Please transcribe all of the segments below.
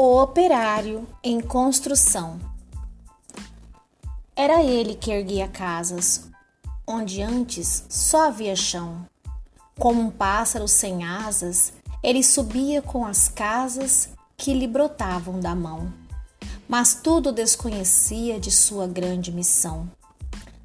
O operário em construção. Era ele que erguia casas, onde antes só havia chão. Como um pássaro sem asas, ele subia com as casas que lhe brotavam da mão. Mas tudo desconhecia de sua grande missão.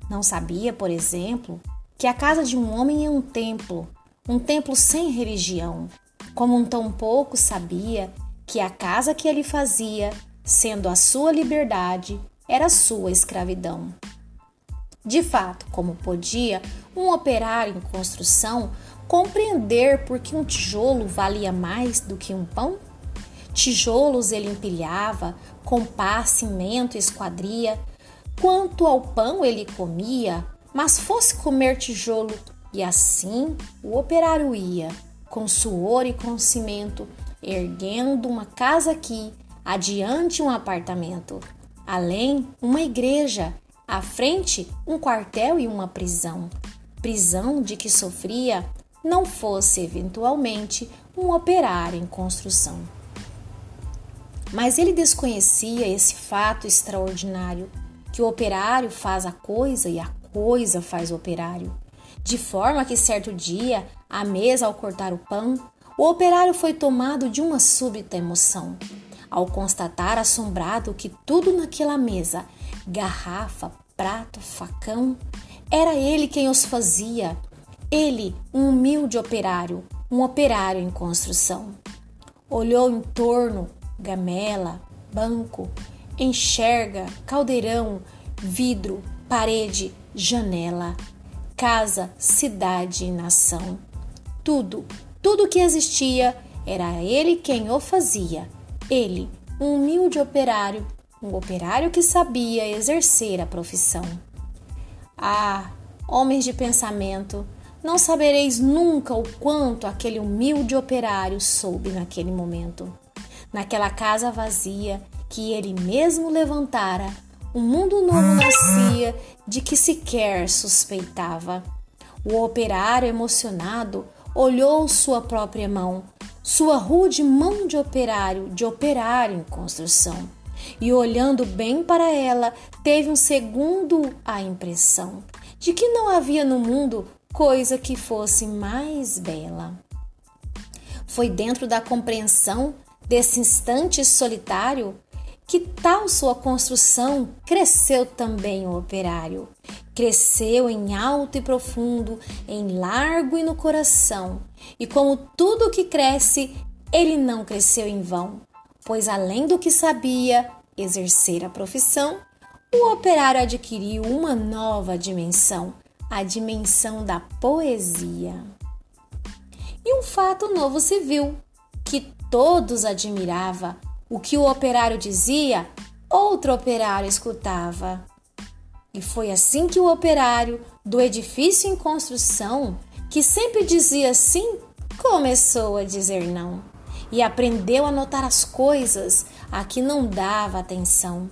Não sabia, por exemplo, que a casa de um homem é um templo, um templo sem religião, como um tão pouco sabia que a casa que ele fazia, sendo a sua liberdade, era sua escravidão. De fato, como podia um operário em construção compreender por que um tijolo valia mais do que um pão? Tijolos ele empilhava, com pá, cimento esquadria. Quanto ao pão ele comia, mas fosse comer tijolo, e assim o operário ia, com suor e com cimento, erguendo uma casa aqui, adiante um apartamento, além uma igreja, à frente um quartel e uma prisão. Prisão de que sofria não fosse eventualmente um operário em construção. Mas ele desconhecia esse fato extraordinário, que o operário faz a coisa e a coisa faz o operário. De forma que certo dia, à mesa ao cortar o pão, o operário foi tomado de uma súbita emoção. Ao constatar assombrado que tudo naquela mesa, garrafa, prato, facão, era ele quem os fazia. Ele, um humilde operário, um operário em construção. Olhou em torno, gamela, banco, enxerga, caldeirão, vidro, parede, janela, casa, cidade e nação. Tudo, tudo que existia era ele quem o fazia. Ele, um humilde operário, um operário que sabia exercer a profissão. Ah, homens de pensamento, não sabereis nunca o quanto aquele humilde operário soube naquele momento. Naquela casa vazia que ele mesmo levantara, um mundo novo nascia de que sequer suspeitava. O operário emocionado olhou sua própria mão, sua rude mão de operário, de operário em construção. E olhando bem para ela, teve um segundo a impressão de que não havia no mundo coisa que fosse mais bela. Foi dentro da compreensão desse instante solitário que tal sua construção cresceu também o operário. Cresceu em alto e profundo, em largo e no coração. E como tudo que cresce, ele não cresceu em vão, pois além do que sabia exercer a profissão, o operário adquiriu uma nova dimensão, a dimensão da poesia. E um fato novo se viu, que todos admirava, o que o operário dizia, outro operário escutava. E foi assim que o operário do edifício em construção, que sempre dizia sim, começou a dizer não. E aprendeu a notar as coisas a que não dava atenção.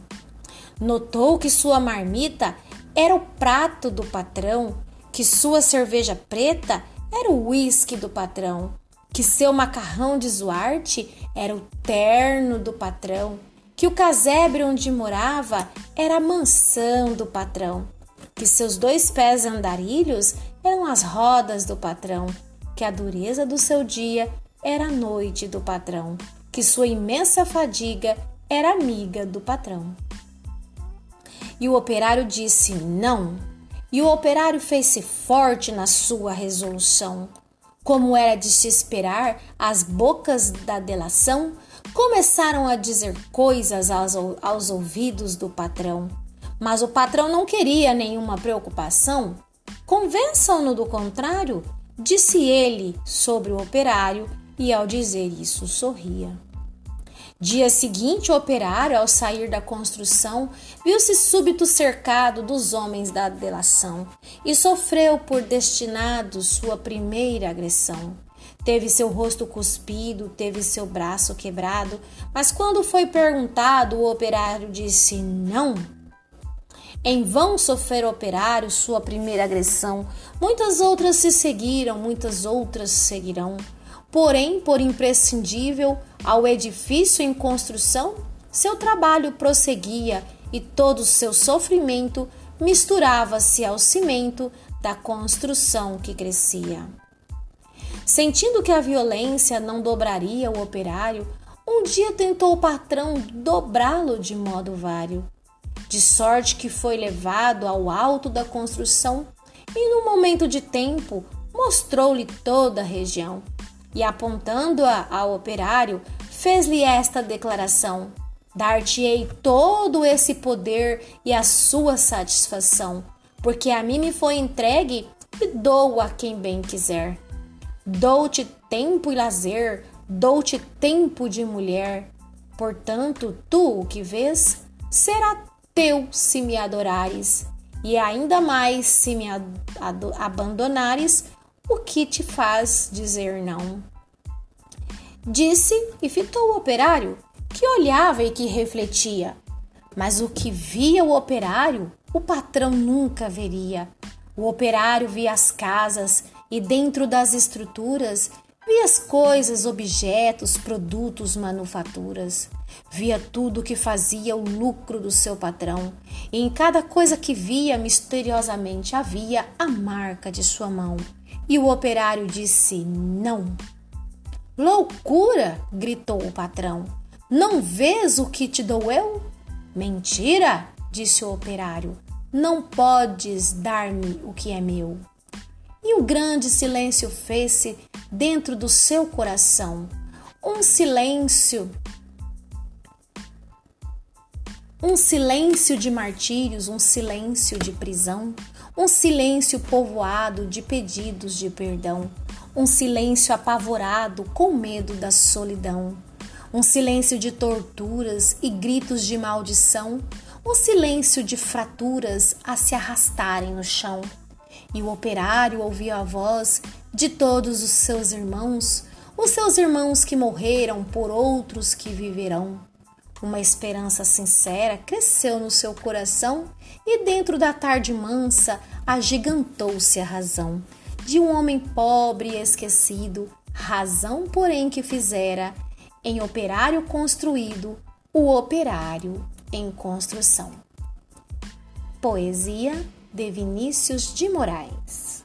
Notou que sua marmita era o prato do patrão, que sua cerveja preta era o uísque do patrão, que seu macarrão de Zuarte era o terno do patrão, que o casebre onde morava era a mansão do patrão, que seus dois pés andarilhos eram as rodas do patrão, que a dureza do seu dia era a noite do patrão, que sua imensa fadiga era amiga do patrão. E o operário disse não, e o operário fez-se forte na sua resolução. Como era de se esperar, as bocas da delação começaram a dizer coisas aos, aos ouvidos do patrão. Mas o patrão não queria nenhuma preocupação. Convençam-no do contrário, disse ele sobre o operário, e ao dizer isso sorria. Dia seguinte, o operário, ao sair da construção, viu-se súbito cercado dos homens da delação e sofreu por destinado sua primeira agressão. Teve seu rosto cuspido, teve seu braço quebrado, mas quando foi perguntado, o operário disse não. Em vão sofrer o operário sua primeira agressão, muitas outras se seguiram, muitas outras seguirão. Porém, por imprescindível ao edifício em construção, seu trabalho prosseguia e todo seu sofrimento misturava-se ao cimento da construção que crescia. Sentindo que a violência não dobraria o operário, um dia tentou o patrão dobrá-lo de modo vário, de sorte que foi levado ao alto da construção e, num momento de tempo, mostrou-lhe toda a região. E apontando-a ao operário, fez-lhe esta declaração: Dar-te-ei todo esse poder e a sua satisfação, porque a mim me foi entregue e dou a quem bem quiser. Dou-te tempo e lazer, dou-te tempo de mulher. Portanto, tu o que vês será teu se me adorares, e ainda mais se me abandonares, o que te faz dizer não? Disse e fitou o operário, que olhava e que refletia. Mas o que via o operário, o patrão nunca veria. O operário via as casas e dentro das estruturas via as coisas, objetos, produtos, manufaturas. Via tudo que fazia o lucro do seu patrão, e em cada coisa que via, misteriosamente havia a marca de sua mão. E o operário disse: Não. Loucura! gritou o patrão. Não vês o que te dou eu? Mentira! disse o operário. Não podes dar-me o que é meu. E o grande silêncio fez-se dentro do seu coração. Um silêncio. Um silêncio de martírios, um silêncio de prisão, um silêncio povoado de pedidos de perdão, um silêncio apavorado com medo da solidão, um silêncio de torturas e gritos de maldição, um silêncio de fraturas a se arrastarem no chão. E o operário ouvia a voz de todos os seus irmãos, os seus irmãos que morreram por outros que viverão. Uma esperança sincera cresceu no seu coração e dentro da tarde mansa agigantou-se a razão de um homem pobre e esquecido, razão, porém, que fizera em operário construído o operário em construção. Poesia de Vinícius de Moraes.